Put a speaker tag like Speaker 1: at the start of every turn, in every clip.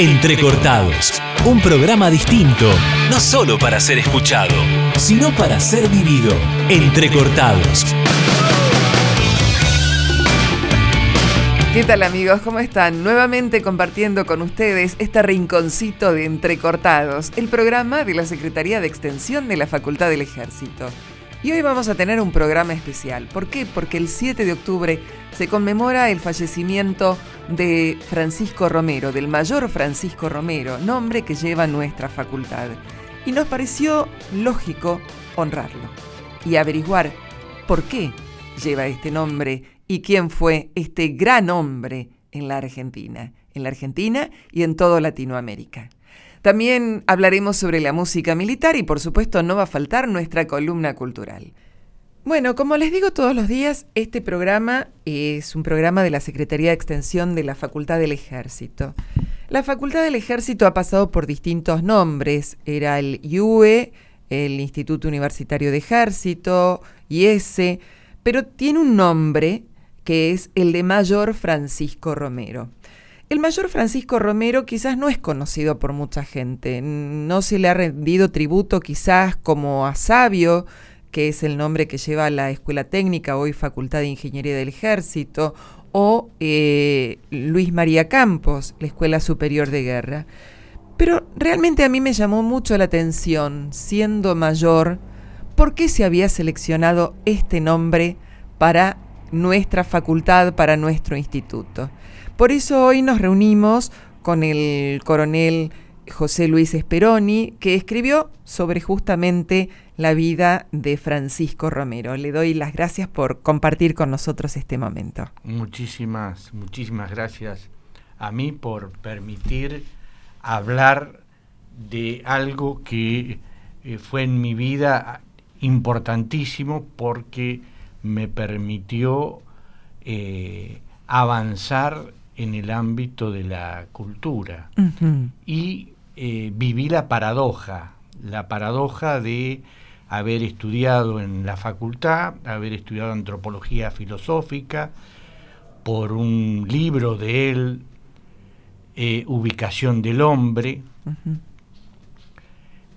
Speaker 1: Entrecortados, un programa distinto, no solo para ser escuchado, sino para ser vivido. Entrecortados.
Speaker 2: ¿Qué tal amigos? ¿Cómo están? Nuevamente compartiendo con ustedes este rinconcito de Entrecortados, el programa de la Secretaría de Extensión de la Facultad del Ejército. Y hoy vamos a tener un programa especial. ¿Por qué? Porque el 7 de octubre se conmemora el fallecimiento de Francisco Romero, del mayor Francisco Romero, nombre que lleva nuestra facultad. Y nos pareció lógico honrarlo y averiguar por qué lleva este nombre y quién fue este gran hombre en la Argentina, en la Argentina y en toda Latinoamérica. También hablaremos sobre la música militar y por supuesto no va a faltar nuestra columna cultural. Bueno, como les digo todos los días, este programa es un programa de la Secretaría de Extensión de la Facultad del Ejército. La Facultad del Ejército ha pasado por distintos nombres. Era el IUE, el Instituto Universitario de Ejército, IESE, pero tiene un nombre que es el de Mayor Francisco Romero. El mayor Francisco Romero quizás no es conocido por mucha gente, no se le ha rendido tributo quizás como a Sabio, que es el nombre que lleva la Escuela Técnica, hoy Facultad de Ingeniería del Ejército, o eh, Luis María Campos, la Escuela Superior de Guerra. Pero realmente a mí me llamó mucho la atención, siendo mayor, por qué se había seleccionado este nombre para nuestra facultad, para nuestro instituto. Por eso hoy nos reunimos con el coronel José Luis Esperoni, que escribió sobre justamente la vida de Francisco Romero. Le doy las gracias por compartir con nosotros este momento.
Speaker 3: Muchísimas, muchísimas gracias a mí por permitir hablar de algo que eh, fue en mi vida importantísimo porque me permitió eh, avanzar en el ámbito de la cultura. Y eh, viví la paradoja, la paradoja de haber estudiado en la facultad, haber estudiado antropología filosófica, por un libro de él, eh, Ubicación del Hombre.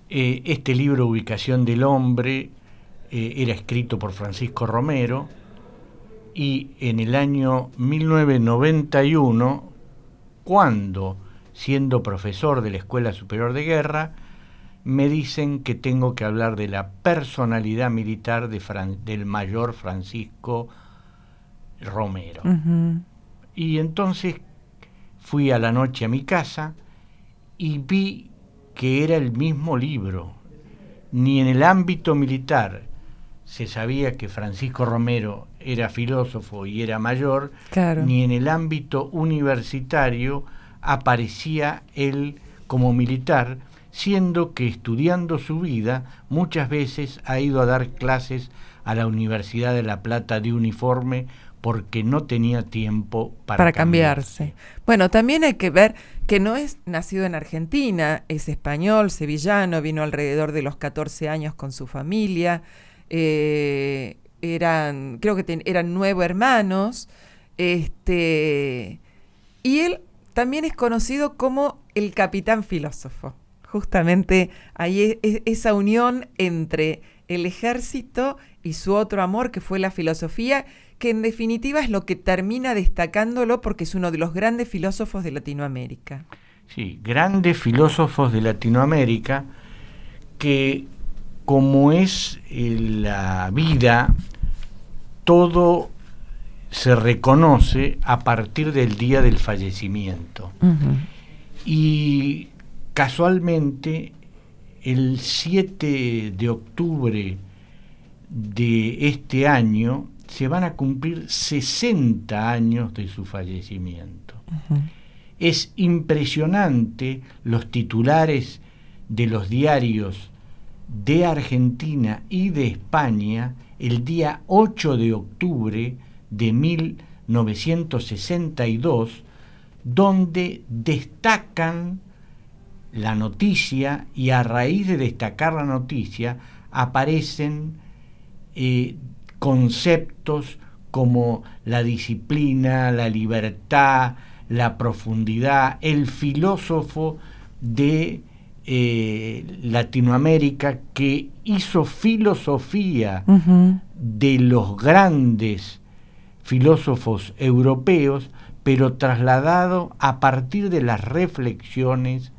Speaker 3: Eh, este libro, Ubicación del Hombre, era escrito por Francisco Romero, y en el año 1991, cuando, siendo profesor de la Escuela Superior de Guerra, me dicen que tengo que hablar de la personalidad militar de del mayor Francisco Romero. Y entonces fui a la noche a mi casa y vi que era el mismo libro. Ni en el ámbito militar se sabía que Francisco Romero era filósofo y era mayor, ni en el ámbito universitario aparecía él como militar, siendo que estudiando su vida muchas veces ha ido a dar clases a la Universidad de La Plata de uniforme porque no tenía tiempo para,
Speaker 2: para cambiarse. Bueno, también hay que ver que no es nacido en Argentina, es español, sevillano, vino alrededor de los 14 años con su familia. Eh, eran, creo que eran nueve hermanos, este, y él también es conocido como el capitán filósofo. Justamente ahí es, esa unión entre el ejército y su otro amor, que fue la filosofía, que en definitiva es lo que termina destacándolo porque es uno de los grandes filósofos de Latinoamérica.
Speaker 3: Sí, grandes filósofos de Latinoamérica que como es eh, la vida todo se reconoce a partir del día del fallecimiento. Y casualmente, el 7 de octubre de este año se van a cumplir 60 años de su fallecimiento. Es impresionante los titulares de los diarios de Argentina y de España el día 8 de octubre de 1962, donde destacan la noticia y a raíz de destacar la noticia aparecen eh, conceptos como la disciplina, la libertad, la profundidad, el filósofo de eh, Latinoamérica que hizo filosofía de los grandes filósofos europeos, pero trasladado a partir de las reflexiones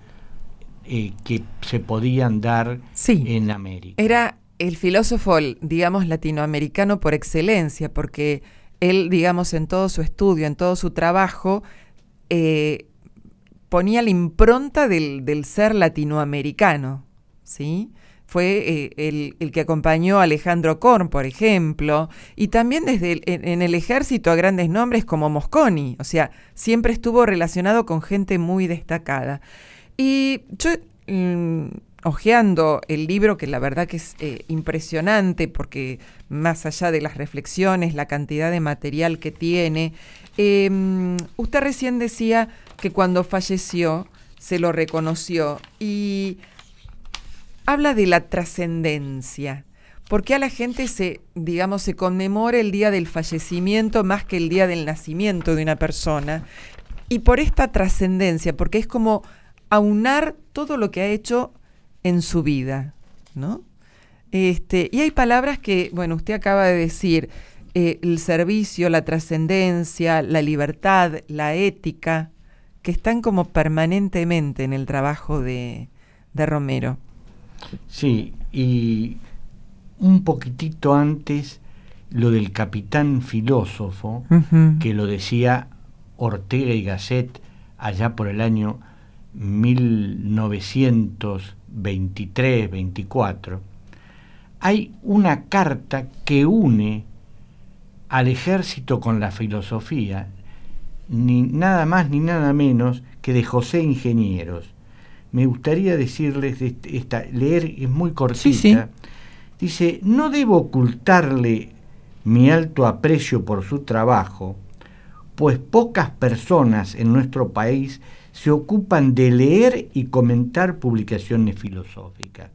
Speaker 3: eh, que se podían dar en América.
Speaker 2: Era el filósofo, digamos, latinoamericano por excelencia, porque él, digamos, en todo su estudio, en todo su trabajo, eh, ponía la impronta del, ser latinoamericano, ¿sí? Fue eh, el, que acompañó a Alejandro Korn, por ejemplo, y también desde en, el ejército a grandes nombres como Mosconi, o sea, siempre estuvo relacionado con gente muy destacada. Y yo, mm, hojeando el libro, que la verdad que es eh, impresionante, porque más allá de las reflexiones, la cantidad de material que tiene, em, usted recién decía que cuando falleció se lo reconoció y habla de la trascendencia. porque a la gente se, digamos, se conmemora el día del fallecimiento más que el día del nacimiento de una persona? Y por esta trascendencia, porque es como aunar todo lo que ha hecho en su vida, ¿no? Este, y hay palabras que, bueno, usted acaba de decir, eh, el servicio, la trascendencia, la libertad, la ética, que están como permanentemente en el trabajo de, Romero.
Speaker 3: Sí, y un poquitito antes lo del capitán filósofo, que lo decía Ortega y Gasset allá por el año 1923-24, hay una carta que une al ejército con la filosofía ni nada más ni nada menos que de José Ingenieros. Me gustaría decirles, esta, leer es muy cortita. Dice, no debo ocultarle mi alto aprecio por su trabajo, pues pocas personas en nuestro país se ocupan de leer y comentar publicaciones filosóficas.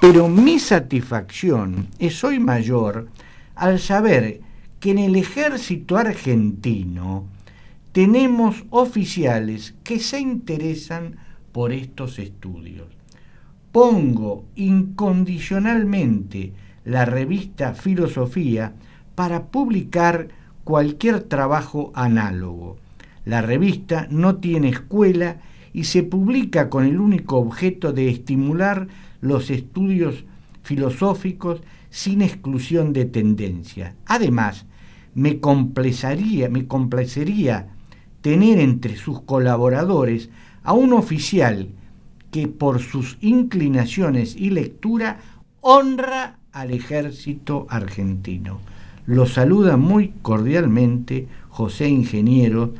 Speaker 3: Pero mi satisfacción es hoy mayor al saber que en el ejército argentino tenemos oficiales que se interesan por estos estudios. Pongo incondicionalmente la revista Filosofía para publicar cualquier trabajo análogo. La revista no tiene escuela y se publica con el único objeto de estimular los estudios filosóficos sin exclusión de tendencia. Además, me complacería, me complacería tener entre sus colaboradores a un oficial que por sus inclinaciones y lectura honra al ejército argentino. Lo saluda muy cordialmente José Ingeniero,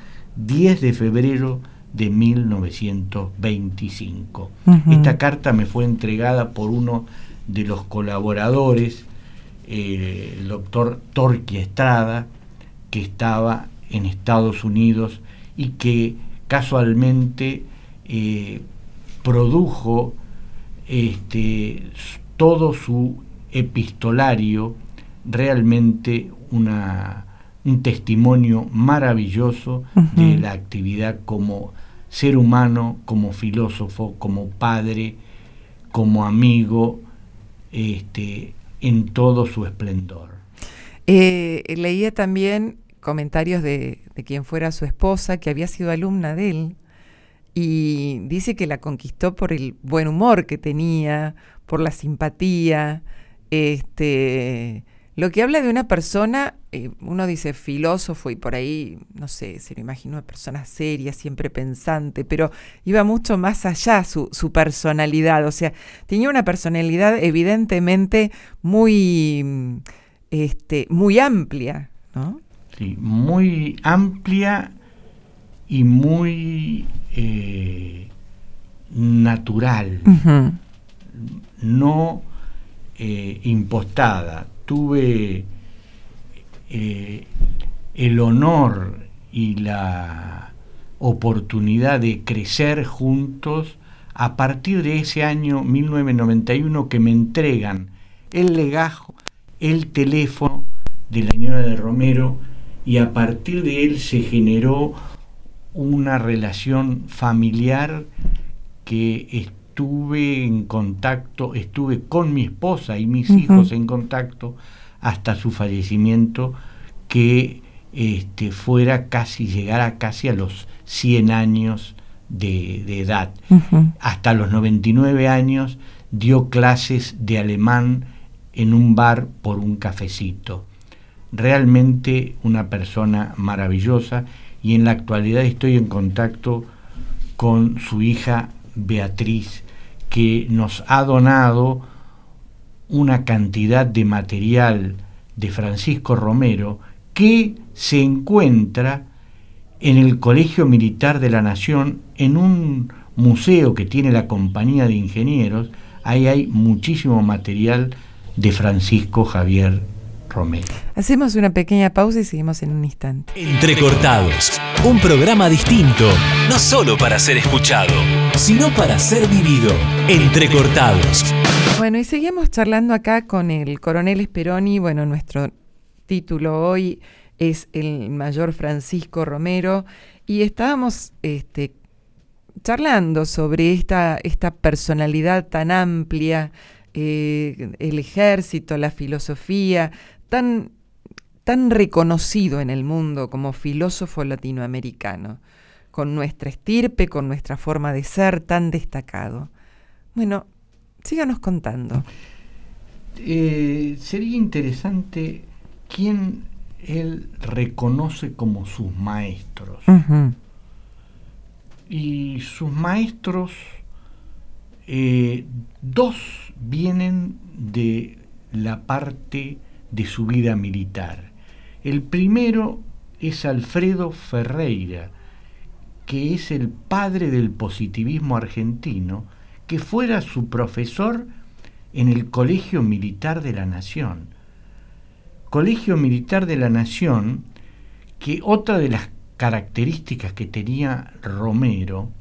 Speaker 3: 10 de febrero de 1925. Esta carta me fue entregada por uno de los colaboradores, eh, el doctor Torqui Estrada, que estaba en Estados Unidos y que casualmente eh, produjo este, todo su epistolario realmente una, un testimonio maravilloso de la actividad como ser humano, como filósofo, como padre, como amigo, este, en todo su esplendor.
Speaker 2: Eh, leía también comentarios de, quien fuera su esposa, que había sido alumna de él, y dice que la conquistó por el buen humor que tenía, por la simpatía, este, lo que habla de una persona, eh, uno dice filósofo y por ahí, no sé, se lo imagina una persona seria, siempre pensante, pero iba mucho más allá su, su personalidad, o sea, tenía una personalidad evidentemente muy, este, muy amplia, ¿no?
Speaker 3: muy amplia y muy eh, natural, no eh, impostada. Tuve eh, el honor y la oportunidad de crecer juntos a partir de ese año 1991 que me entregan el legajo, el teléfono de la señora de Romero y a partir de él se generó una relación familiar que estuve en contacto, estuve con mi esposa y mis hijos en contacto hasta su fallecimiento, que este, fuera casi, llegara casi a los 100 años de, edad. Hasta los 99 años dio clases de alemán en un bar por un cafecito. Realmente una persona maravillosa y en la actualidad estoy en contacto con su hija Beatriz, que nos ha donado una cantidad de material de Francisco Romero que se encuentra en el Colegio Militar de la Nación, en un museo que tiene la Compañía de Ingenieros, ahí hay muchísimo material de Francisco Javier Romero.
Speaker 2: Hacemos una pequeña pausa y seguimos en un instante.
Speaker 1: Entrecortados, un programa distinto, no solo para ser escuchado, sino para ser vivido. Entrecortados.
Speaker 2: Bueno, y seguimos charlando acá con el coronel Esperoni. Bueno, nuestro título hoy es el mayor Francisco Romero y estábamos este, charlando sobre esta, esta personalidad tan amplia, eh, el ejército, la filosofía, tan, tan reconocido en el mundo como filósofo latinoamericano, con nuestra estirpe, con nuestra forma de ser tan destacado. Bueno, síganos contando.
Speaker 3: Eh, sería interesante quién él reconoce como sus maestros. Y sus maestros, eh, dos vienen de la parte de su vida militar. El primero es Alfredo Ferreira, que es el padre del positivismo argentino, que fuera su profesor en el Colegio Militar de la Nación Colegio Militar de la Nación, que otra de las características que tenía Romero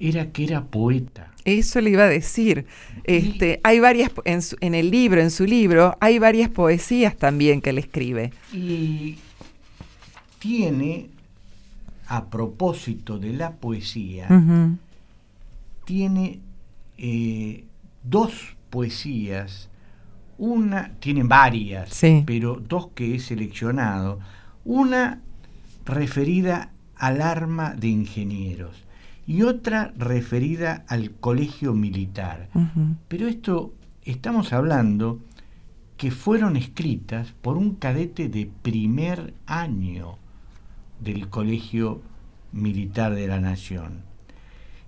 Speaker 3: era que era poeta.
Speaker 2: Eso le iba a decir. Este, hay varias en, en, el libro, en su libro, hay varias poesías también que él escribe.
Speaker 3: Y tiene, a propósito de la poesía, tiene eh, dos poesías una, tienen varias, pero dos que he seleccionado. Una referida al arma de ingenieros y otra referida al colegio militar. Pero esto estamos hablando que fueron escritas por un cadete de primer año del colegio militar de la nación.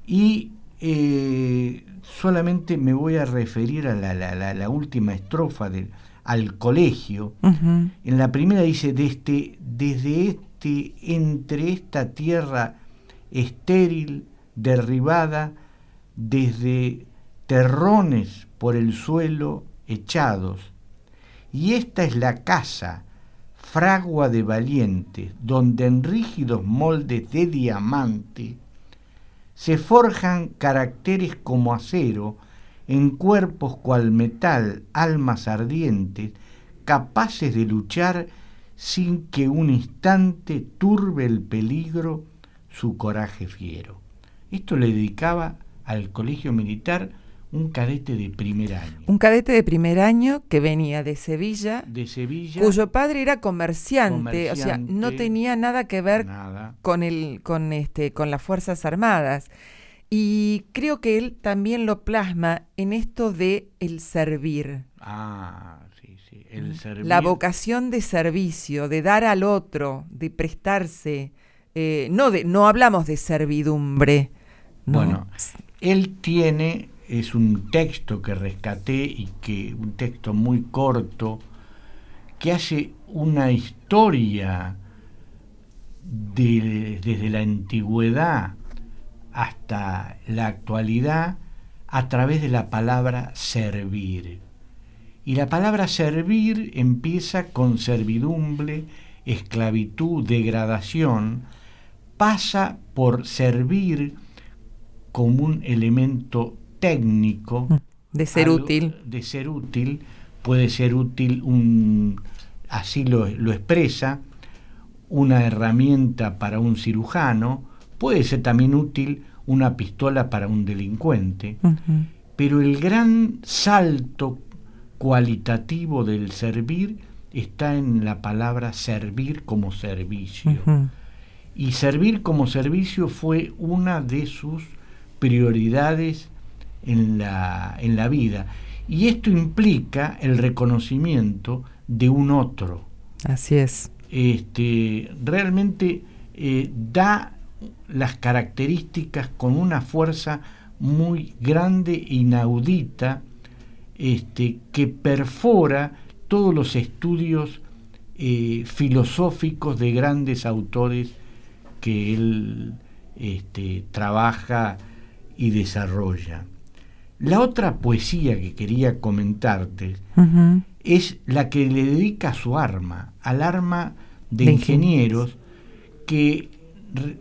Speaker 3: Y eh, solamente me voy a referir a la, última estrofa del al colegio. En la primera dice, desde, desde este, entre esta tierra estéril, derribada, desde terrones por el suelo echados. Y esta es la casa, fragua de valientes, donde en rígidos moldes de diamante se forjan caracteres como acero en cuerpos cual metal, almas ardientes, capaces de luchar sin que un instante turbe el peligro su coraje fiero. Esto le dedicaba al colegio militar un cadete de primer año.
Speaker 2: Un cadete de primer año que venía de Sevilla,
Speaker 3: de Sevilla
Speaker 2: cuyo padre era comerciante, o sea, no tenía nada que ver con el, con este, con las fuerzas armadas. Y creo que él también lo plasma en esto de el servir.
Speaker 3: Ah, sí, sí, el servir.
Speaker 2: La vocación de servicio, de dar al otro, de prestarse. Eh, no, de, no hablamos de servidumbre.
Speaker 3: Bueno, él tiene es un texto que rescaté y que un texto muy corto que hace una historia desde la antigüedad hasta la actualidad a través de la palabra servir. Y la palabra servir empieza con servidumbre, esclavitud, degradación, pasa por servir como un elemento técnico. Mm,
Speaker 2: de ser útil.
Speaker 3: De ser útil, puede ser útil, un, así lo, expresa, una herramienta para un cirujano, puede ser también útil una pistola para un delincuente, pero el gran salto cualitativo del servir está en la palabra servir como servicio. Y servir como servicio fue una de sus prioridades en la, en la vida. Y esto implica el reconocimiento de un otro.
Speaker 2: Así es.
Speaker 3: Este, realmente eh, da las características con una fuerza muy grande e inaudita este, que perfora todos los estudios eh, filosóficos de grandes autores que él este, trabaja y desarrolla. La otra poesía que quería comentarte es la que le dedica a su arma, al arma de, ingenieros, que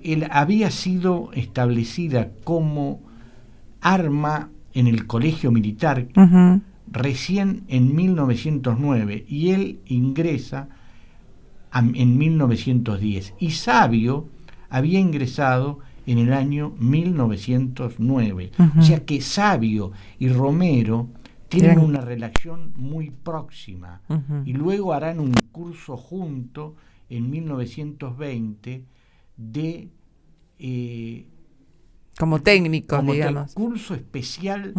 Speaker 3: él había sido establecida como arma en el colegio militar recién en 1909 y él ingresa en 1910 y Sabio había ingresado en el año 1909. O sea que Sabio y Romero tienen una relación muy próxima y luego harán un curso junto en 1920 de...
Speaker 2: Eh, como técnico, como digamos.
Speaker 3: curso especial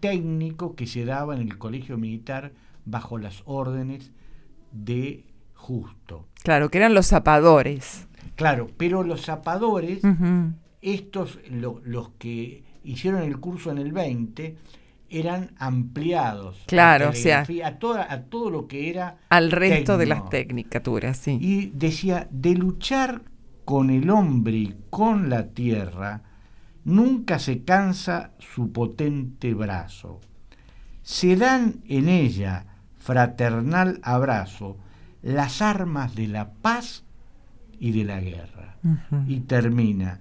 Speaker 3: técnico que se daba en el colegio militar bajo las órdenes de Justo.
Speaker 2: Claro, que eran los zapadores.
Speaker 3: Claro, pero los zapadores estos, los que hicieron el curso en el 20, eran ampliados.
Speaker 2: Claro, o sea.
Speaker 3: A, toda, a todo lo que era.
Speaker 2: Al resto de las tecnicaturas, sí.
Speaker 3: Y decía: de luchar con el hombre y con la tierra, nunca se cansa su potente brazo. Se dan en ella fraternal abrazo las armas de la paz y de la guerra. Y termina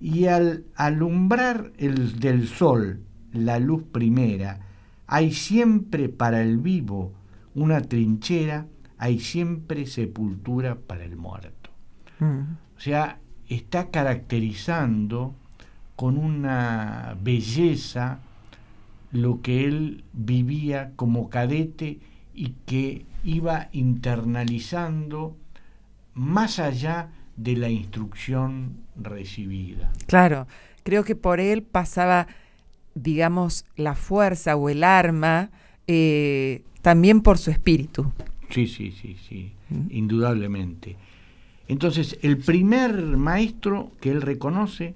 Speaker 3: y al alumbrar el del sol la luz primera, hay siempre para el vivo una trinchera, hay siempre sepultura para el muerto. Mm. O sea, está caracterizando con una belleza lo que él vivía como cadete y que iba internalizando más allá de la instrucción recibida.
Speaker 2: Claro, creo que por él pasaba, digamos, la fuerza o el arma, eh, también por su espíritu.
Speaker 3: Sí, sí, sí, sí, ¿Mm? indudablemente. Entonces, el primer maestro que él reconoce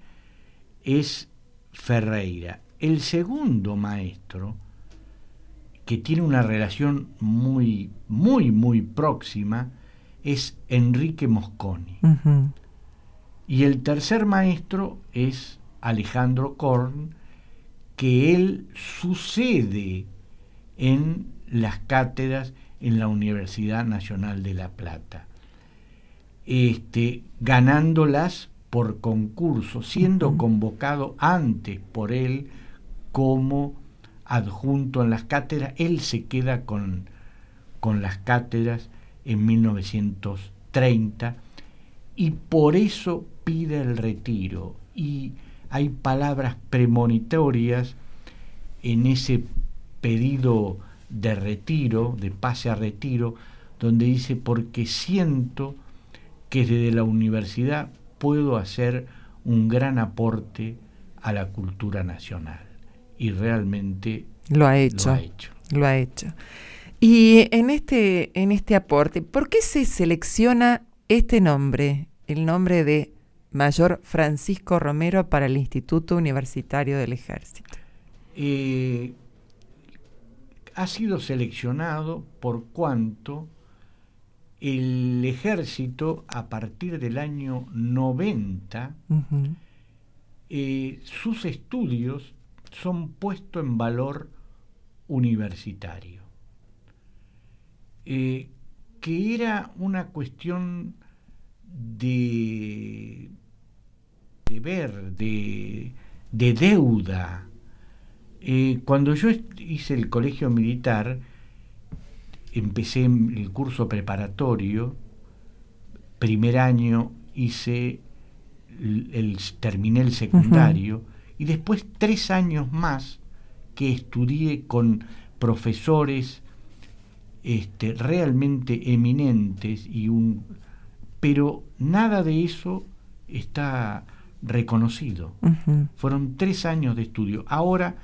Speaker 3: es Ferreira. El segundo maestro, que tiene una relación muy, muy, muy próxima, es Enrique Mosconi. Y el tercer maestro es Alejandro Korn, que él sucede en las cátedras en la Universidad Nacional de La Plata, este, ganándolas por concurso, siendo convocado antes por él como adjunto en las cátedras, él se queda con, con las cátedras en 1930 y por eso pide el retiro. Y hay palabras premonitorias en ese pedido de retiro, de pase a retiro, donde dice, porque siento que desde la universidad puedo hacer un gran aporte a la cultura nacional. Y realmente
Speaker 2: lo ha hecho. Lo ha hecho. Lo ha hecho. Y en este, en este aporte, ¿por qué se selecciona este nombre, el nombre de Mayor Francisco Romero para el Instituto Universitario del Ejército?
Speaker 3: Eh, ha sido seleccionado por cuanto el ejército a partir del año 90 eh, sus estudios son puestos en valor universitario. Eh, que era una cuestión de, de ver, de, deuda. Eh, cuando yo hice el colegio militar, empecé el curso preparatorio, primer año hice el, terminé el secundario y después tres años más que estudié con profesores este, realmente eminentes y un pero nada de eso está reconocido. Fueron tres años de estudio. Ahora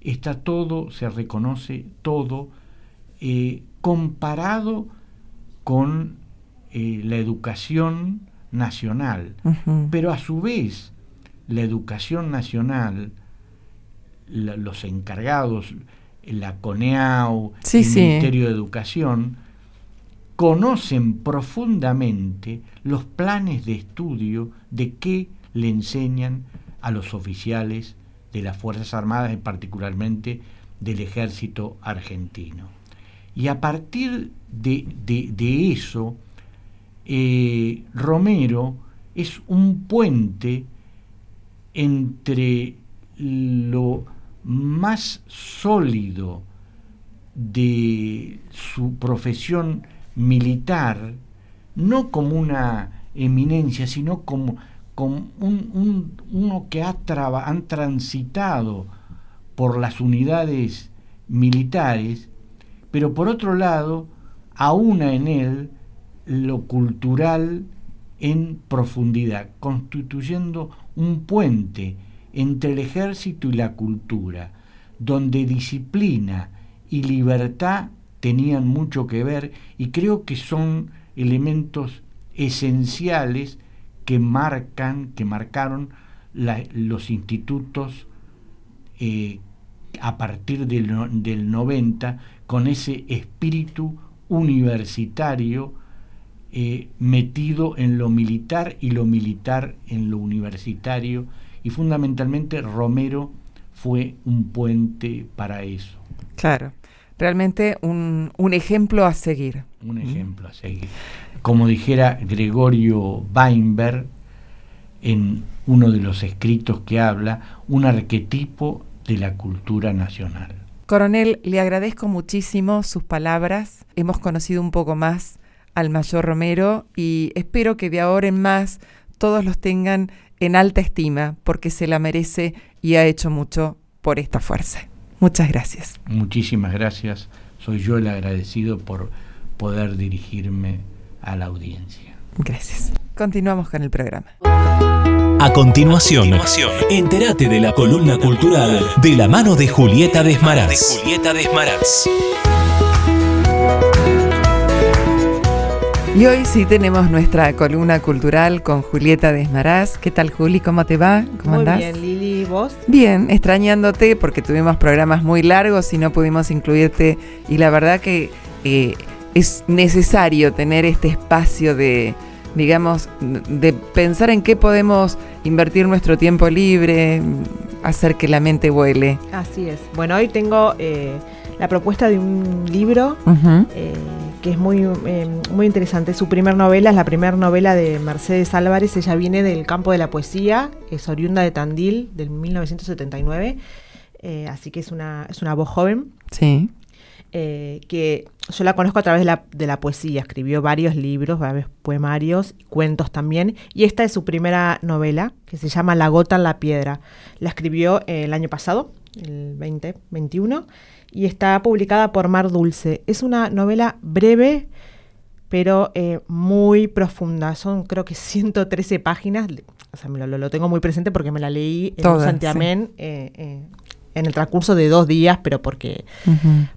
Speaker 3: está todo, se reconoce todo, eh, comparado con eh, la educación nacional. Pero a su vez, la educación nacional, los encargados, la CONEAU, el Ministerio de Educación, conocen profundamente los planes de estudio de qué le enseñan a los oficiales de las Fuerzas Armadas y particularmente del ejército argentino. Y a partir de, eso, eh, Romero es un puente entre lo más sólido de su profesión militar, no como una eminencia, sino como, como un, uno que ha han transitado por las unidades militares, pero por otro lado, aúna en él lo cultural en profundidad, constituyendo un puente entre el ejército y la cultura, donde disciplina y libertad tenían mucho que ver y creo que son elementos esenciales que marcan, que marcaron los institutos eh, a partir del, del, 90 con ese espíritu universitario eh, metido en lo militar y lo militar en lo universitario y fundamentalmente Romero fue un puente para eso.
Speaker 2: Claro realmente un, ejemplo a seguir.
Speaker 3: Un ejemplo a seguir. Como dijera Gregorio Weinberg en uno de los escritos que habla, un arquetipo de la cultura nacional.
Speaker 2: Coronel, le agradezco muchísimo sus palabras. Hemos conocido un poco más al mayor Romero y espero que de ahora en más todos los tengan en alta estima porque se la merece y ha hecho mucho por esta fuerza. Muchas gracias.
Speaker 3: Muchísimas gracias. Soy yo el agradecido por poder dirigirme a la audiencia.
Speaker 2: Gracias. Continuamos con el programa.
Speaker 1: A continuación, entérate de la columna cultural de la mano de Julieta Desmaraz. Julieta Desmaraz.
Speaker 2: Y hoy sí tenemos nuestra columna cultural con Julieta Desmaraz. ¿Qué tal, Juli? ¿Cómo te va? ¿Cómo
Speaker 4: muy bien, Lili. ¿Vos?
Speaker 2: Bien, extrañándote porque tuvimos programas muy largos y no pudimos incluirte. Y la verdad que eh, es necesario tener este espacio de, digamos, de pensar en qué podemos invertir nuestro tiempo libre, hacer que la mente vuele.
Speaker 4: Así es. Bueno, hoy tengo eh, la propuesta de un libro que es muy, eh, muy interesante. Su primer novela es la primera novela de Mercedes Álvarez. Ella viene del campo de la poesía, es oriunda de Tandil, del 1979. Eh, así que es una, es una voz joven.
Speaker 2: Sí.
Speaker 4: Eh, que yo la conozco a través de la, de la, poesía. Escribió varios libros, varios poemarios, cuentos también. Y esta es su primera novela, que se llama La gota en la piedra. La escribió el año pasado, el 2021 y está publicada por Mar Dulce. Es una novela breve, pero eh, muy profunda. Son creo que 113 páginas. O sea, me lo, tengo muy presente porque me la leí en un santiamén eh, eh, en el transcurso de dos días, pero porque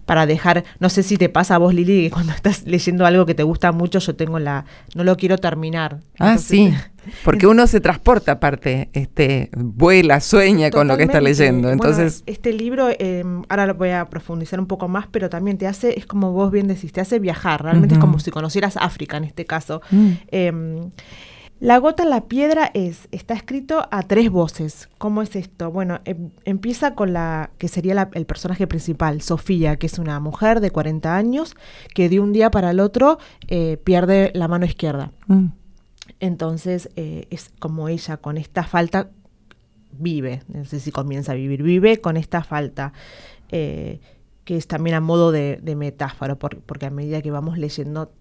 Speaker 4: para dejar, no sé si te pasa a vos, Lili, que cuando estás leyendo algo que te gusta mucho, yo tengo la, no lo quiero terminar.
Speaker 2: Ah, sí, porque uno se transporta aparte, este, vuela, sueña con lo que está leyendo. Entonces,
Speaker 4: este libro, em, ahora lo voy a profundizar un poco más, pero también te hace, es como vos bien decís, te hace viajar, realmente es como si conocieras África en este caso. Em, la gota en la piedra es, está escrito a tres voces. ¿Cómo es esto? Bueno, em, empieza con la que sería el personaje principal, Sofía, que es una mujer de 40 años que de un día para el otro eh, pierde la mano izquierda. Mm. Entonces eh, es como ella con esta falta vive, no sé si comienza a vivir, vive con esta falta. Eh, que es también a modo de, metáfora, porque a medida que vamos leyendo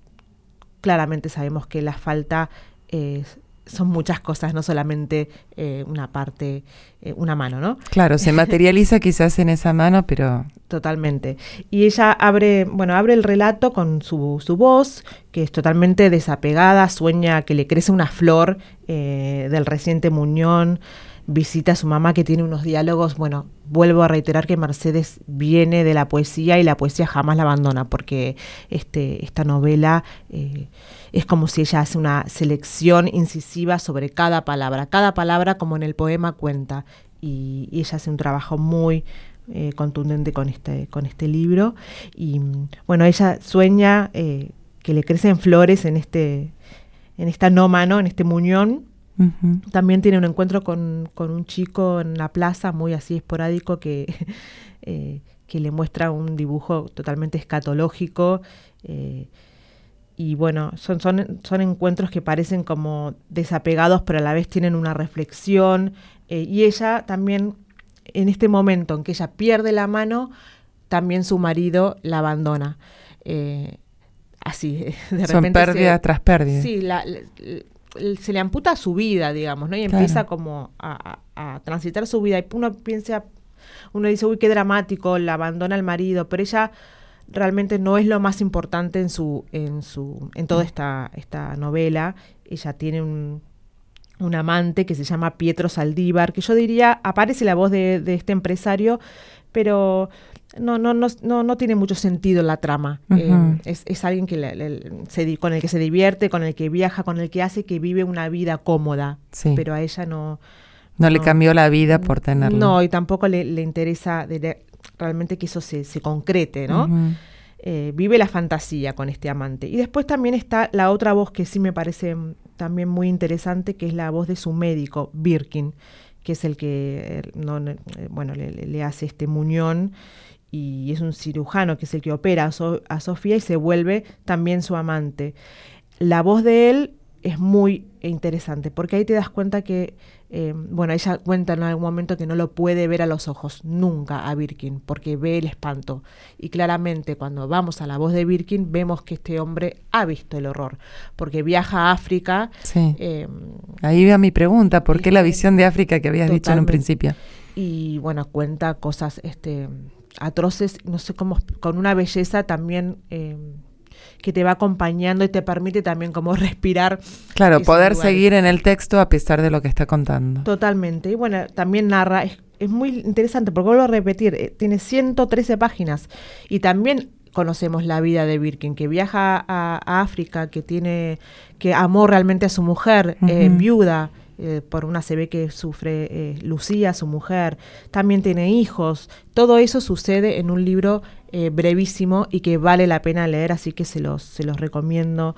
Speaker 4: claramente sabemos que la falta es son muchas cosas, no solamente eh, una parte, eh, una mano, ¿no?
Speaker 2: Claro, se materializa quizás en esa mano, pero...
Speaker 4: Totalmente. Y ella abre, bueno, abre el relato con su, su voz, que es totalmente desapegada, sueña que le crece una flor eh, del reciente muñón, visita a su mamá que tiene unos diálogos, bueno, vuelvo a reiterar que Mercedes viene de la poesía y la poesía jamás la abandona, porque este, esta novela eh, es como si ella hace una selección incisiva sobre cada palabra, cada palabra como en el poema cuenta, y, ella hace un trabajo muy eh, contundente con este, con este libro, y bueno, ella sueña eh, que le crecen flores en este en esta no mano, en este muñón, también tiene un encuentro con, un chico en la plaza, muy así esporádico, que, eh, que le muestra un dibujo totalmente escatológico. Eh, y bueno, son, son, son encuentros que parecen como desapegados, pero a la vez tienen una reflexión. Eh, y ella también, en este momento en que ella pierde la mano, también su marido la abandona. así,
Speaker 2: de repente. Son pérdida tras pérdida.
Speaker 4: Sí, la, se le amputa su vida, digamos, ¿no? Y empieza como a, transitar su vida. Y uno piensa, uno dice, uy, qué dramático, la abandona el marido, pero ella realmente no es lo más importante en su, en su, en toda esta, esta novela. Ella tiene un, un amante que se llama Pietro Saldívar, que yo diría, aparece la voz de, de este empresario, pero no, no, no, no, no tiene mucho sentido la trama. Eh, es, es, alguien que se, con el que se divierte, con el que viaja, con el que hace que vive una vida cómoda. Pero a ella no,
Speaker 2: no. le cambió la vida por tenerlo.
Speaker 4: No, y tampoco le, le interesa realmente que eso se, se concrete, ¿no? Eh, vive la fantasía con este amante. Y después también está la otra voz que sí me parece también muy interesante, que es la voz de su médico, Birkin, que es el que eh, no, bueno, le, le hace este muñón y es un cirujano que es el que opera a, Sofía y se vuelve también su amante. La voz de él es muy interesante porque ahí te das cuenta que, eh, bueno, ella cuenta en algún momento que no lo puede ver a los ojos nunca a Birkin porque ve el espanto. Y claramente cuando vamos a la voz de Birkin vemos que este hombre ha visto el horror porque viaja a África.
Speaker 2: Sí. Eh, ahí va mi pregunta, ¿por qué la visión de África que habías dicho en un principio?
Speaker 4: Y bueno, cuenta cosas, este atroces, no sé cómo, con una belleza también eh, que te va acompañando y te permite también como respirar.
Speaker 2: Claro, poder seguir en el texto a pesar de lo que está contando.
Speaker 4: Totalmente. Y bueno, también narra, es, muy interesante porque vuelvo a repetir, eh, tiene 113 páginas y también conocemos la vida de Birkin, que viaja a, África, que tiene, que amó realmente a su mujer, eh, viuda, eh, por una se ve que sufre eh, Lucía, su mujer, también tiene hijos. Todo eso sucede en un libro eh, brevísimo y que vale la pena leer, así que se los, se los recomiendo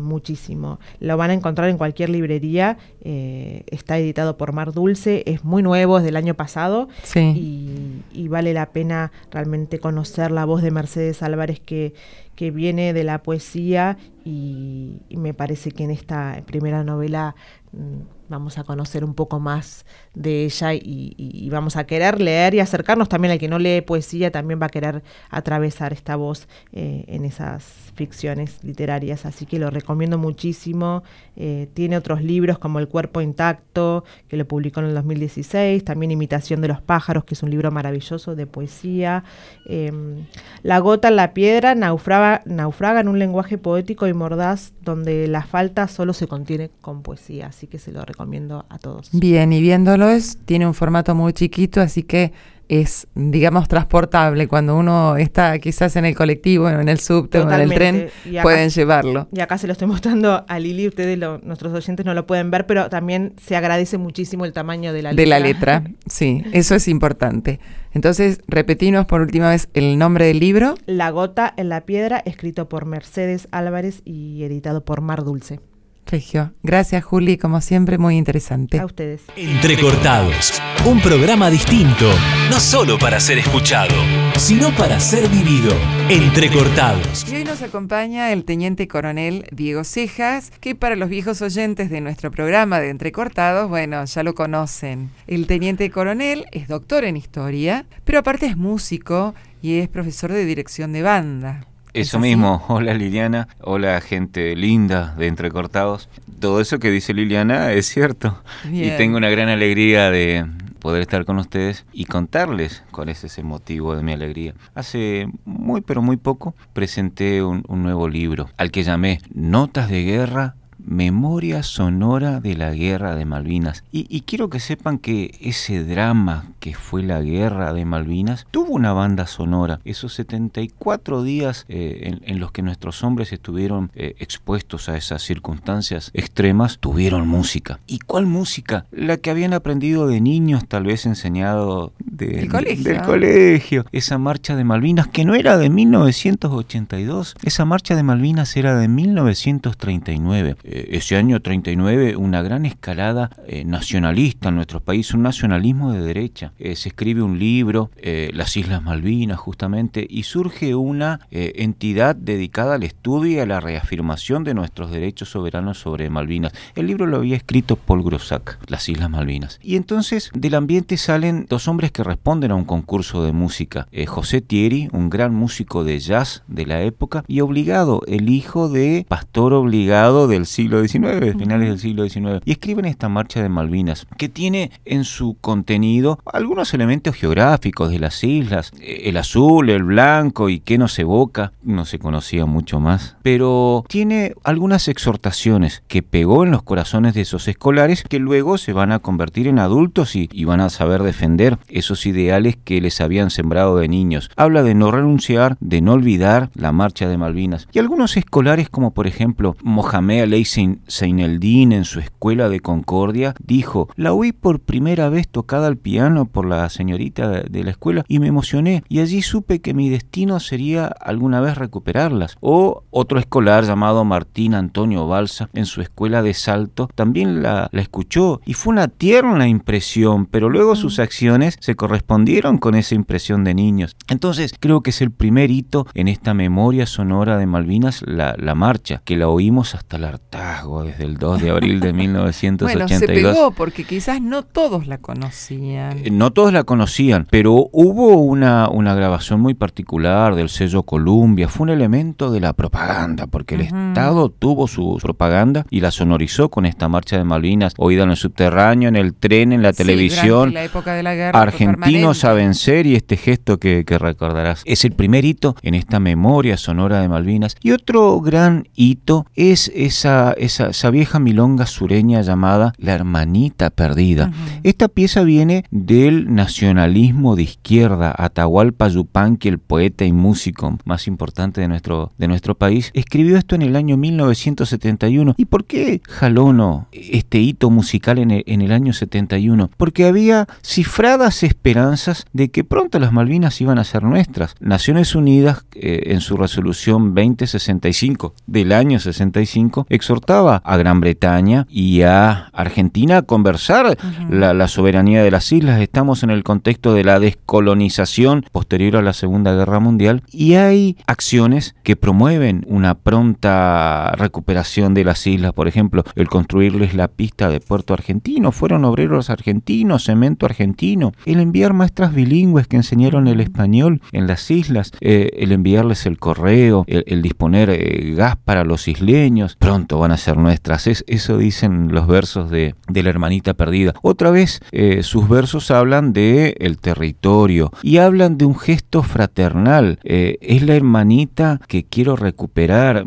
Speaker 4: muchísimo. Lo van a encontrar en cualquier librería, está editado por Mar Dulce, es muy nuevo, es del año pasado y, y, vale la pena realmente conocer la voz de Mercedes Álvarez que, que viene de la poesía y, y me parece que en esta primera novela mm, vamos a conocer un poco más de ella y, vamos a querer leer y acercarnos también. Al que no lee poesía, también va a querer atravesar esta voz eh, en esas ficciones literarias, así que lo recomiendo muchísimo. Eh, tiene otros libros como El cuerpo intacto, que lo publicó en el 2016, también Imitación de los pájaros, que es un libro maravilloso de poesía. Em, la gota en la piedra naufraga, naufraga en un lenguaje poético y mordaz donde la falta solo se contiene con poesía, así que se lo recomiendo recomiendo a todos.
Speaker 2: Bien, y viéndolo es, tiene un formato muy chiquito, así que es, digamos, transportable. Cuando uno está quizás en el colectivo, en el subte o en el tren, pueden llevarlo.
Speaker 4: Y acá se lo estoy mostrando a Lili, ustedes, nuestros oyentes, no lo pueden ver, pero también se agradece muchísimo el tamaño de la letra.
Speaker 2: De la letra, sí, eso es importante. Entonces, repetimos por última vez el nombre del libro.
Speaker 4: La gota en la piedra, escrito por Mercedes Álvarez y editado por Mar Dulce.
Speaker 2: Regio. Gracias, Juli, como siempre, muy interesante.
Speaker 4: A ustedes.
Speaker 1: Entrecortados, un programa distinto, no solo para ser escuchado, sino para ser vivido. Entrecortados.
Speaker 2: Y hoy nos acompaña el teniente coronel Diego Cejas, que para los viejos oyentes de nuestro programa de Entrecortados, bueno, ya lo conocen. El teniente coronel es doctor en historia, pero aparte es músico y es profesor de dirección de banda.
Speaker 5: Eso mismo, hola Liliana, hola gente linda de Entrecortados. Todo eso que dice Liliana es cierto. Y tengo una gran alegría de poder estar con ustedes y contarles cuál es ese motivo de mi alegría. Hace muy pero muy poco presenté un, un nuevo libro al que llamé Notas de Guerra Memoria Sonora de la Guerra de Malvinas. Y, quiero que sepan que ese drama que fue la Guerra de Malvinas tuvo una banda sonora. Esos 74 días eh, en, los que nuestros hombres estuvieron eh, expuestos a esas circunstancias extremas, tuvieron música. ¿Y cuál música? La que habían aprendido de niños, tal vez enseñado del colegio. Esa marcha de Malvinas, que no era de 1982. Esa marcha de Malvinas era de 1939 ese año 39 una gran escalada eh, nacionalista en nuestro país, un nacionalismo de derecha. Eh, se escribe un libro, eh, Las Islas Malvinas justamente, y surge una entidad dedicada al estudio y a la reafirmación de nuestros derechos soberanos sobre Malvinas. El libro lo había escrito Paul Grossack, Las Islas Malvinas. Y entonces del ambiente salen dos hombres que responden a un concurso de música. José Thierry, un gran músico de jazz de la época, y Obligado, el hijo de pastor obligado del XIX, finales del siglo XIX, y escriben esta marcha de Malvinas, que tiene en su contenido algunos elementos geográficos de las islas, el azul, el blanco y que nos evoca, no se conocía mucho más, pero tiene algunas exhortaciones que pegó en los corazones de esos escolares que luego se van a convertir en adultos y, y van a saber defender esos ideales que les habían sembrado de niños. Habla de no renunciar, de no olvidar la marcha de Malvinas. Y algunos escolares como por ejemplo Mohamed Ali Seineldin en su escuela de Concordia dijo, la oí por primera vez tocada al piano por la señorita de la escuela y me emocioné y allí supe que mi destino sería alguna vez recuperarlas. O otro escolar llamado Martín Antonio Balsa en su escuela de Salto también la, la escuchó y fue una tierna impresión, pero luego sus mm. acciones se correspondieron con esa impresión de niños. Entonces creo que es el primer hito en esta memoria sonora de Malvinas, la, la marcha, que la oímos hasta el hartazgo desde el 2 de abril de 1982. bueno, se pegó
Speaker 2: porque quizás no todos la conocían.
Speaker 5: Eh, no todos la conocían, pero hubo una, una grabación muy particular del sello Columbia, fue un elemento de la propaganda, porque el Estado tuvo su propaganda y la sonorizó con esta marcha de Malvinas, oída en el subterráneo, en el tren, en la televisión.
Speaker 2: la época de la guerra.
Speaker 5: Argentinos a vencer y este gesto que, que recordarás. Es el primer hito en esta memoria sonora de Malvinas. Y otro gran hito es esa, esa, vieja milonga sureña llamada La Hermanita Perdida. Esta pieza viene del nacionalismo de izquierda. Atahualpa Yupanqui, el poeta y músico más importante de nuestro, de nuestro país, escribió esto en el año 1971. ¿Y por qué Jalono este hito musical en el, en el año 71? Porque había cifradas esperanzas de que pronto las Malvinas iban a ser nuestras. Naciones Unidas, eh, en su resolución 2065 del año 65, exhortaba a Gran Bretaña y a Argentina a conversar la, soberanía de las islas. Estamos en el contexto de la descolonización posterior a la Segunda Guerra Mundial y hay acciones que promueven una pronta recuperación de las islas. Por ejemplo, el construirles la pista de Puerto Argentino. Fueron obreros argentinos, cemento argentino. El enviar maestras bilingües que enseñaron el español en las islas. Eh, el enviarles el correo. El, disponer eh, gas para los isleños. Pronto van a ser nuestras. Es, eso dicen los versos de, de la hermanita perdida. Otra vez, eh, sus versos hablan de el territorio y hablan de un gesto fraternal. Eh, es la hermanita que quiero recuperar,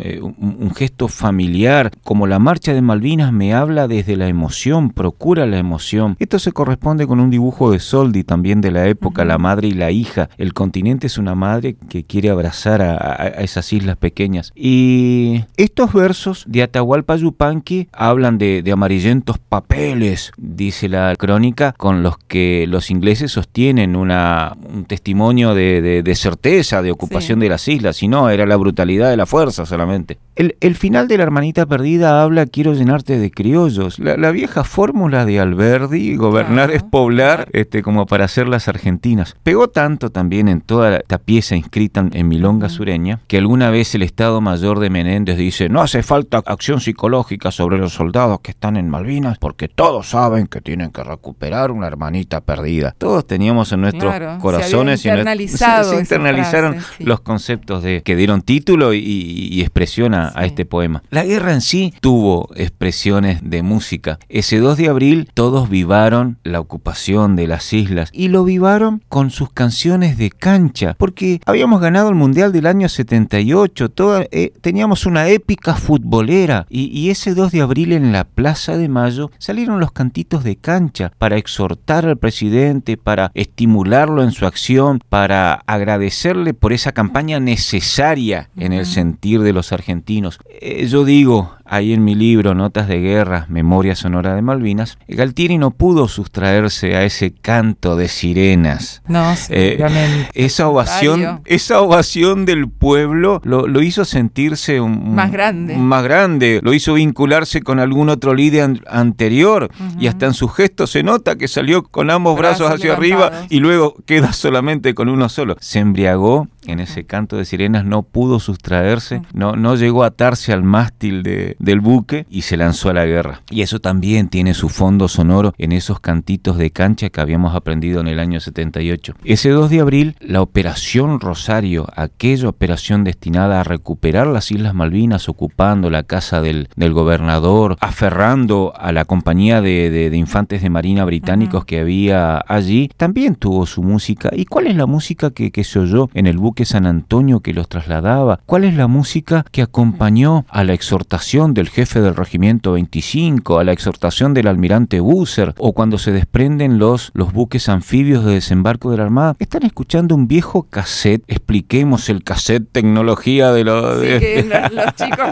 Speaker 5: eh, un, gesto familiar. Como la marcha de Malvinas me habla desde la emoción, procura la emoción. Esto se corresponde con un dibujo de Soldi también de la época, la madre y la hija. El continente es una madre que quiere abrazar a, a esas islas pequeñas. Y estos versos de Atahualpa Yupanqui hablan de, amarillentos papeles, dice la crónica, con los que los ingleses sostienen una, un testimonio de, certeza, de ocupación de las islas, y no, era la brutalidad de la fuerza solamente. El, el, final de La Hermanita Perdida habla quiero llenarte de criollos. La, vieja fórmula de Alberdi, gobernar es poblar, este, como para hacer las argentinas. Pegó tanto también en toda esta pieza inscrita en Milonga Sureña, que alguna vez el Estado Mayor de Menéndez dice, no hace falta acción psicológica sobre los soldados que están en Malvinas, porque todos saben que tienen que recuperar una hermanita perdida. Todos teníamos en nuestros corazones
Speaker 2: se internalizado
Speaker 5: se, internalizaron los conceptos de que dieron título y, expresión a, este poema. La guerra en sí tuvo expresiones de música. Ese 2 de abril todos vivaron la ocupación de las islas y lo vivaron con sus canciones de cancha, porque habíamos ganado el Mundial del año 78, toda, eh, teníamos una épica futbolera y, y ese 2 de abril en la Plaza de Mayo salieron los cantitos de cancha para exhortar al presidente, para estimularlo en su acción, para agradecerle por esa campaña necesaria en el sentir de los argentinos. Eh, yo digo, ahí en mi libro Notas de Guerra, Memoria Sonora de Malvinas, Galtieri no pudo sustraerse a ese canto de sirenas.
Speaker 2: No,
Speaker 5: eh, esa ovación, esa ovación del pueblo lo, hizo sentirse un,
Speaker 2: más grande.
Speaker 5: Más grande, lo hizo vincularse con algún otro líder anterior y hasta en su gesto se nota que salió con ambos brazos, hacia arriba y luego queda solamente con uno solo. Se embriagó en ese canto de sirenas, no pudo sustraerse, no, no llegó a atarse al mástil de, del buque y se lanzó a la guerra. Y eso también tiene su fondo sonoro en esos cantitos de cancha que habíamos aprendido en el año 78. Ese 2 de abril, la Operación Rosario, aquella operación destinada a recuperar las Islas Malvinas, ocupando la casa del, del gobernador, aferrando a la compañía de, de, infantes de marina británicos que había allí, también tuvo su música. ¿Y cuál es la música que, que se oyó en el buque San Antonio que los trasladaba? ¿Cuál es la música que acompañó a la exhortación del jefe del regimiento 25, a la exhortación del almirante Busser, o cuando se desprenden los, los buques anfibios de desembarco de la Armada, están escuchando un viejo cassette. Expliquemos el cassette, tecnología de los...
Speaker 2: los chicos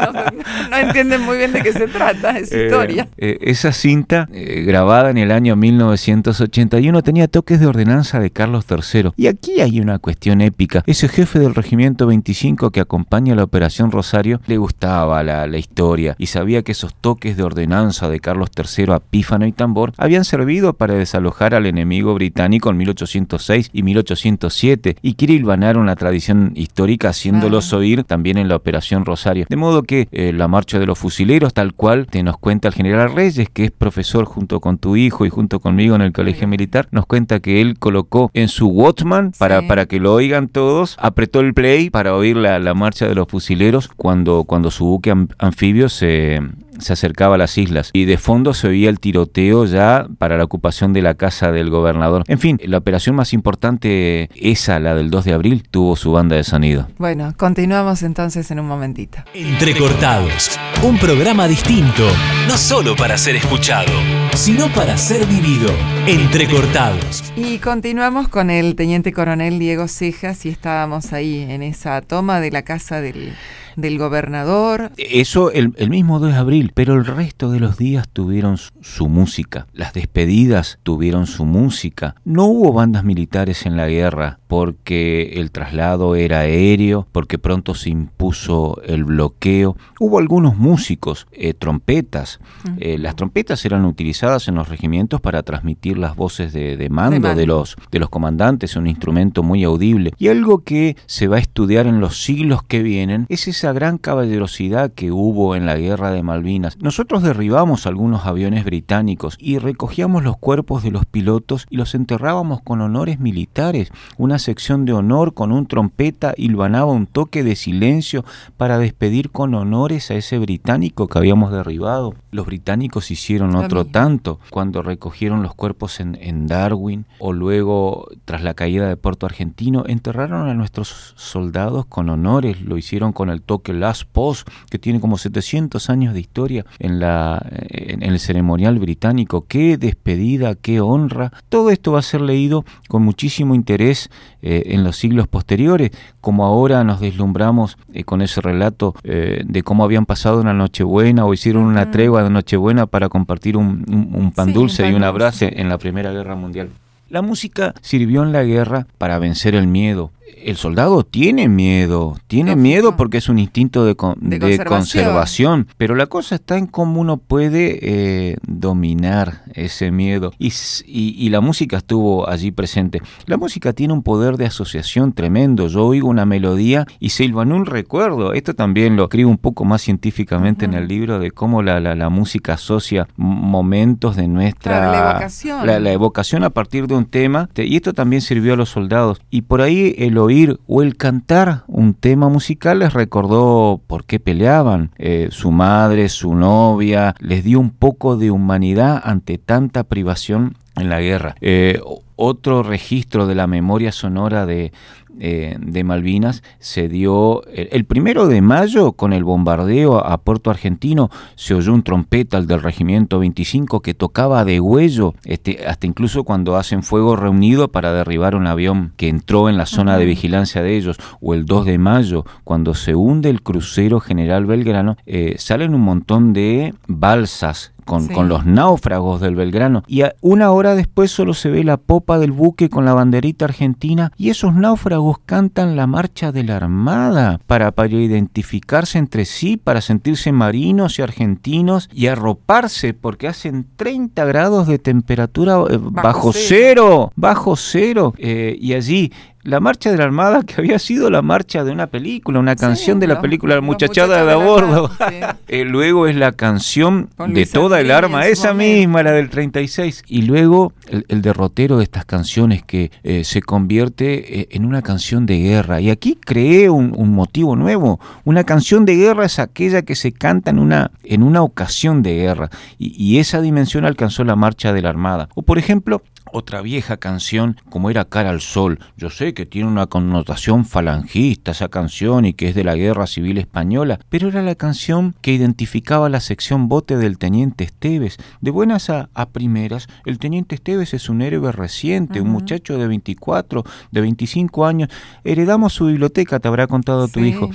Speaker 2: no, entienden muy bien de qué se trata esa eh, historia.
Speaker 5: Eh, esa cinta, eh, grabada en el año 1981, tenía toques de ordenanza de Carlos III. Y aquí hay una cuestión épica. Ese jefe del regimiento 25 que acompaña la Operación Rosario le gustaba la, la historia y sabía que esos toques de ordenanza de Carlos III a pífano y tambor habían servido para desalojar al enemigo británico en 1806 y 1807 y quiere hilvanar una tradición histórica haciéndolos oír también en la Operación Rosario. De modo que eh, la marcha de los fusileros, tal cual te nos cuenta el general Reyes, que es profesor junto con tu hijo y junto conmigo en el colegio militar, nos cuenta que él colocó en su Watchman para, para que lo oigan todos, apretó el play para oír la, la marcha de los fusileros cuando, cuando su buque anfibio se, se acercaba a las islas y de fondo se oía el tiroteo ya para la ocupación de la casa del gobernador. En fin, la operación más importante, esa, la del 2 de abril, tuvo su banda de sonido.
Speaker 2: Bueno, continuamos entonces en un momentito.
Speaker 1: Entrecortados, un programa distinto, no solo para ser escuchado, sino para ser vivido. Entrecortados.
Speaker 2: Y continuamos con el teniente coronel Diego Cejas y estábamos ahí en esa toma de la casa del del gobernador.
Speaker 5: Eso el, mismo 2 de abril, pero el resto de los días tuvieron su, música. Las despedidas tuvieron su música. No hubo bandas militares en la guerra porque el traslado era aéreo, porque pronto se impuso el bloqueo. Hubo algunos músicos, eh, trompetas. Eh, las trompetas eran utilizadas en los regimientos para transmitir las voces de, mando, de, los, de los comandantes, un instrumento muy audible. Y algo que se va a estudiar en los siglos que vienen es ese esa gran caballerosidad que hubo en la guerra de Malvinas. Nosotros derribamos algunos aviones británicos y recogíamos los cuerpos de los pilotos y los enterrábamos con honores militares. Una sección de honor con un trompeta hilvanaba un toque de silencio para despedir con honores a ese británico que habíamos derribado. Los británicos hicieron otro tanto cuando recogieron los cuerpos en, en Darwin o luego, tras la caída de Puerto Argentino, enterraron a nuestros soldados con honores. Lo hicieron con el que Last Post, que tiene como 700 años de historia en, la, en, el ceremonial británico. Qué despedida, qué honra. Todo esto va a ser leído con muchísimo interés eh, en los siglos posteriores, como ahora nos deslumbramos eh, con ese relato eh, de cómo habían pasado una Nochebuena o hicieron una tregua de Nochebuena para compartir un, pan dulce y un abrazo en la Primera Guerra Mundial. La música sirvió en la guerra para vencer el miedo. El soldado tiene miedo, tiene miedo porque es un instinto de, conservación. pero la cosa está en cómo uno puede eh, dominar ese miedo. Y, y, la música estuvo allí presente. La música tiene un poder de asociación tremendo. Yo oigo una melodía y se en un recuerdo. Esto también lo escribo un poco más científicamente en el libro de cómo la, la, música asocia momentos de nuestra...
Speaker 2: la evocación.
Speaker 5: La, evocación a partir de un tema. Y esto también sirvió a los soldados. Y por ahí el oír o el cantar un tema musical les recordó por qué peleaban. Eh, su madre, su novia, les dio un poco de humanidad ante tanta privación en la guerra. Eh, otro registro de la memoria sonora de, eh, de Malvinas se dio el, primero de mayo con el bombardeo a, Puerto Argentino. Se oyó un trompeta al del regimiento 25 que tocaba de huello este, hasta incluso cuando hacen fuego reunido para derribar un avión que entró en la zona de vigilancia de ellos. O el 2 de mayo cuando se hunde el crucero General Belgrano eh, salen un montón de balsas con, los náufragos del Belgrano. Y una hora después solo se ve la popa del buque con la banderita argentina y esos náufragos cantan la marcha de la Armada para, para identificarse entre sí, para sentirse marinos y argentinos y arroparse porque hacen 30 grados de temperatura eh, bajo, cero, bajo cero. Eh, y allí la marcha de la Armada que había sido la marcha de una película, una canción de la película La muchachada de a bordo. Eh, luego es la canción de toda el arma, esa misma, la del 36. Y luego el, derrotero de estas canciones que eh, se convierte eh, en una canción de guerra. Y aquí creé un, motivo nuevo. Una canción de guerra es aquella que se canta en una, en una ocasión de guerra. Y, y esa dimensión alcanzó la marcha de la Armada. O por ejemplo, otra vieja canción como era Cara al Sol. Yo sé que tiene una connotación falangista esa canción y que es de la Guerra Civil Española, pero era la canción que identificaba la sección bote del Teniente Esteves. De buenas a, primeras, el Teniente Esteves es un héroe reciente, un muchacho de 24, de 25 años. Heredamos su biblioteca, te habrá contado tu hijo.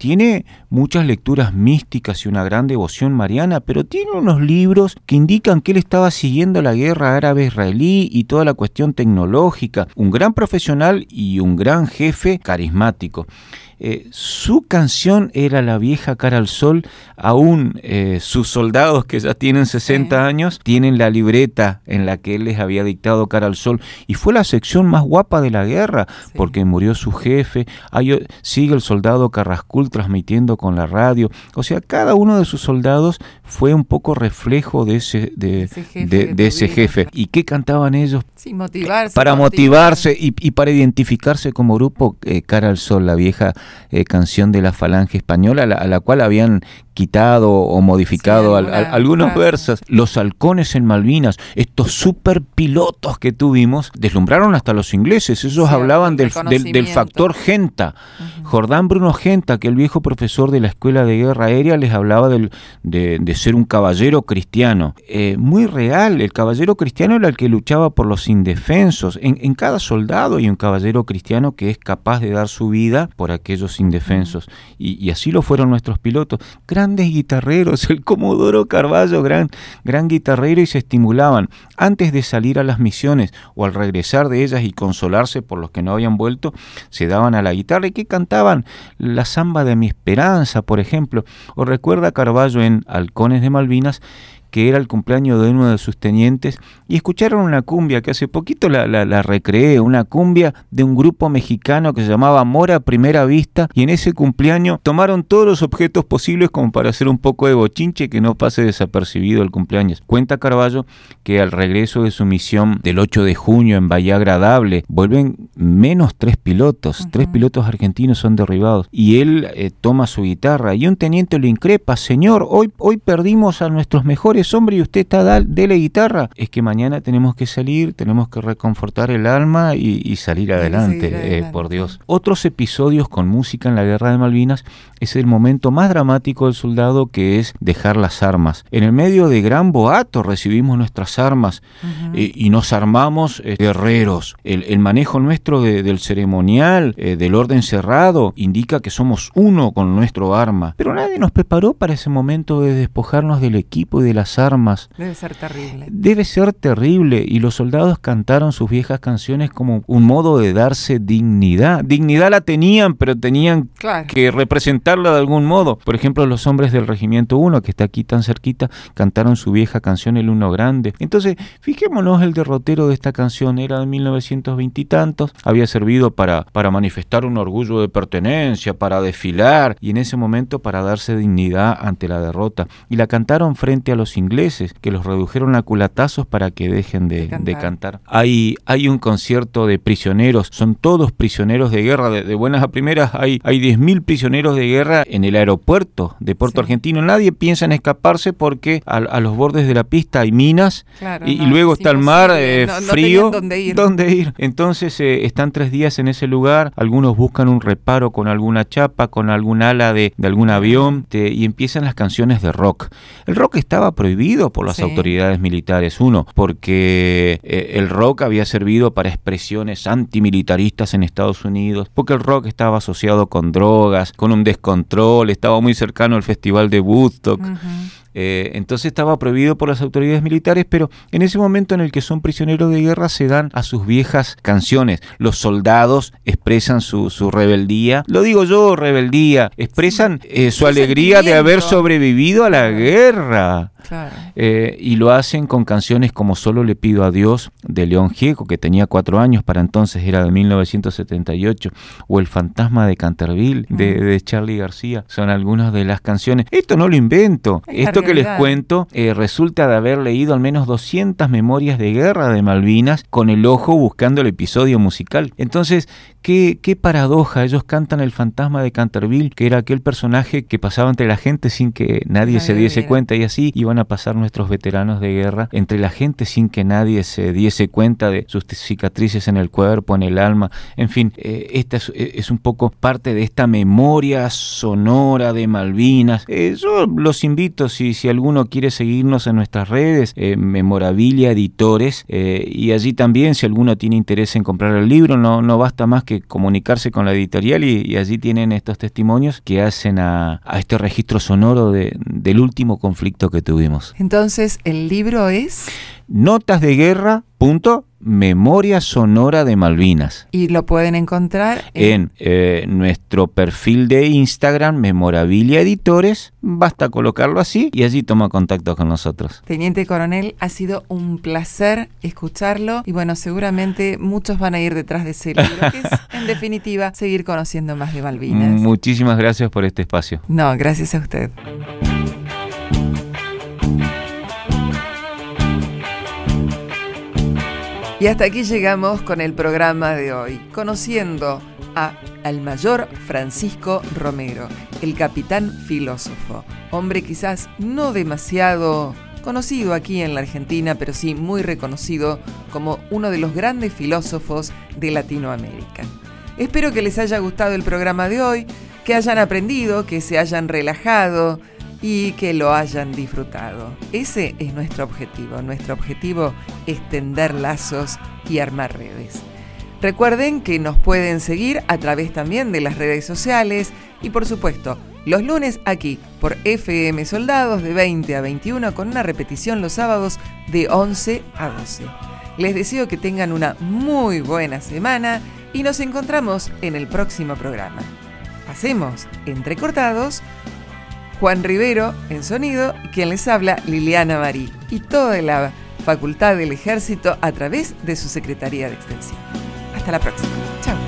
Speaker 5: Tiene muchas lecturas místicas y una gran devoción mariana, pero tiene unos libros que indican que él estaba siguiendo la guerra árabe-israelí y toda la cuestión tecnológica. Un gran profesional y un gran jefe carismático. Eh, su canción era La vieja cara al sol, aún eh, sus soldados que ya tienen 60 años tienen la libreta en la que él les había dictado cara al sol. Y fue la sección más guapa de la guerra porque murió su jefe, sigue el soldado Carrascul transmitiendo con la radio, o sea, cada uno de sus soldados fue un poco reflejo de ese, de, ese jefe, ¿Y qué cantaban ellos? para motivarse y, para identificarse como grupo eh, cara al sol, la vieja eh, canción de la falange española, a la, cual habían quitado o modificado algunos versos. Los halcones en Malvinas, estos super pilotos que tuvimos, deslumbraron hasta los ingleses. Ellos hablaban del, del, factor Genta. Jordán Bruno Genta, que el viejo profesor de la Escuela de Guerra Aérea, les hablaba del, de, ser un caballero cristiano. Eh, muy real, el caballero cristiano era el que luchaba por los indefensos. En, en cada soldado hay un caballero cristiano que es capaz de dar su vida por aquellos indefensos. Y, y así lo fueron nuestros pilotos grandes guitarreros, el Comodoro Carballo, gran, gran guitarrero, y se estimulaban antes de salir a las misiones o al regresar de ellas y consolarse por los que no habían vuelto, se daban a la guitarra y que cantaban la samba de mi esperanza, por ejemplo. O recuerda Carballo en Halcones de Malvinas que era el cumpleaños de uno de sus tenientes, y escucharon una cumbia que hace poquito la, la, recreé, una cumbia de un grupo mexicano que se llamaba Mora Primera Vista, y en ese cumpleaños tomaron todos los objetos posibles como para hacer un poco de bochinche que no pase desapercibido el cumpleaños. Cuenta Carballo que al regreso de su misión del 8 de junio en Bahía Agradable, vuelven menos tres pilotos, tres pilotos argentinos son derribados, y él eh, toma su guitarra, y un teniente lo increpa, señor, hoy, hoy perdimos a nuestros mejores hombre y usted está de la guitarra. Es que mañana tenemos que salir, tenemos que reconfortar el alma y, salir adelante, eh, por Dios. Otros episodios con música en la guerra de Malvinas es el momento más dramático del soldado que es dejar las armas. En el medio de gran boato recibimos nuestras armas eh, y nos armamos eh, guerreros. El, manejo nuestro del ceremonial, del orden cerrado, indica que somos uno con nuestro arma. Pero nadie nos preparó para ese momento de despojarnos del equipo y de las las armas.
Speaker 2: Debe ser terrible.
Speaker 5: Debe ser terrible. Y los soldados cantaron sus viejas canciones como un modo de darse dignidad. Dignidad la tenían, pero tenían que representarla de algún modo. Por ejemplo, los hombres del Regimiento 1, que está aquí tan cerquita, cantaron su vieja canción El Uno Grande. Entonces, fijémonos el derrotero de esta canción. Era de 1920 y tantos. Había servido para, para manifestar un orgullo de pertenencia, para desfilar. Y en ese momento para darse dignidad ante la derrota. Y la cantaron frente a los ingleses, que los redujeron a culatazos para que dejen de, cantar. Hay, hay un concierto de prisioneros, son todos prisioneros de guerra, de, buenas a primeras hay, hay 10.000 prisioneros de guerra en el aeropuerto de Puerto Argentino. Nadie piensa en escaparse porque a, los bordes de la pista hay minas y, luego está el mar eh, frío.
Speaker 2: Dónde ir.
Speaker 5: ¿Dónde ir? Entonces eh, están tres días en ese lugar, algunos buscan un reparo con alguna chapa, con algún ala de, de algún avión y empiezan las canciones de rock. El rock estaba prohibido por las autoridades militares, uno, porque eh, el rock había servido para expresiones antimilitaristas en Estados Unidos, porque el rock estaba asociado con drogas, con un descontrol, estaba muy cercano al festival de Woodstock. Eh, entonces estaba prohibido por las autoridades militares, pero en ese momento en el que son prisioneros de guerra se dan a sus viejas canciones. Los soldados expresan su, rebeldía, lo digo yo, rebeldía, expresan eh, su alegría de haber sobrevivido a la guerra. Eh, y lo hacen con canciones como Solo le pido a Dios de León Gieco, que tenía cuatro años, para entonces era de 1978, o El fantasma de Canterville de, de Charlie García. Son algunas de las canciones. Esto no lo invento. Esto que les cuento eh, resulta de haber leído al menos 200 memorias de guerra de Malvinas con el ojo buscando el episodio musical. Entonces, Qué, qué, paradoja, ellos cantan el fantasma de Canterville, que era aquel personaje que pasaba entre la gente sin que nadie se diese cuenta y así iban a pasar nuestros veteranos de guerra entre la gente sin que nadie se diese cuenta de sus cicatrices en el cuerpo, en el alma, en fin, eh, esta es, un poco parte de esta memoria sonora de Malvinas. Eh, yo los invito, si, si alguno quiere seguirnos en nuestras redes, eh, Memorabilia Editores, y allí también si alguno tiene interés en comprar el libro, no, no basta más que comunicarse con la editorial y, allí tienen estos testimonios que hacen a, este registro sonoro del último conflicto que tuvimos.
Speaker 2: Entonces, ¿el libro es?
Speaker 5: Notas de guerra. Memoria Sonora de Malvinas.
Speaker 2: Y lo pueden encontrar
Speaker 5: en, eh, nuestro perfil de Instagram, Memorabilia Editores. Basta colocarlo así y allí toma contacto con nosotros.
Speaker 2: Teniente Coronel, ha sido un placer escucharlo y bueno, seguramente muchos van a ir detrás de ese libro, que es en definitiva seguir conociendo más de Malvinas.
Speaker 5: Muchísimas gracias por este espacio.
Speaker 2: No, gracias a usted. Y hasta aquí llegamos con el programa de hoy, conociendo a al mayor Francisco Romero, el capitán filósofo, hombre quizás no demasiado conocido aquí en la Argentina, pero sí muy reconocido como uno de los grandes filósofos de Latinoamérica. Espero que les haya gustado el programa de hoy, que hayan aprendido, que se hayan relajado, y que lo hayan disfrutado. Ese es nuestro objetivo. Nuestro objetivo es tender lazos y armar redes. Recuerden que nos pueden seguir a través también de las redes sociales y por supuesto los lunes aquí por FM Soldados de 20 a 21 con una repetición los sábados de 11 a 12. Les deseo que tengan una muy buena semana y nos encontramos en el próximo programa. Hacemos entrecortados Juan Rivero en sonido quien les habla Liliana Marí y toda la Facultad del Ejército a través de su Secretaría de Extensión. Hasta la próxima. Chao.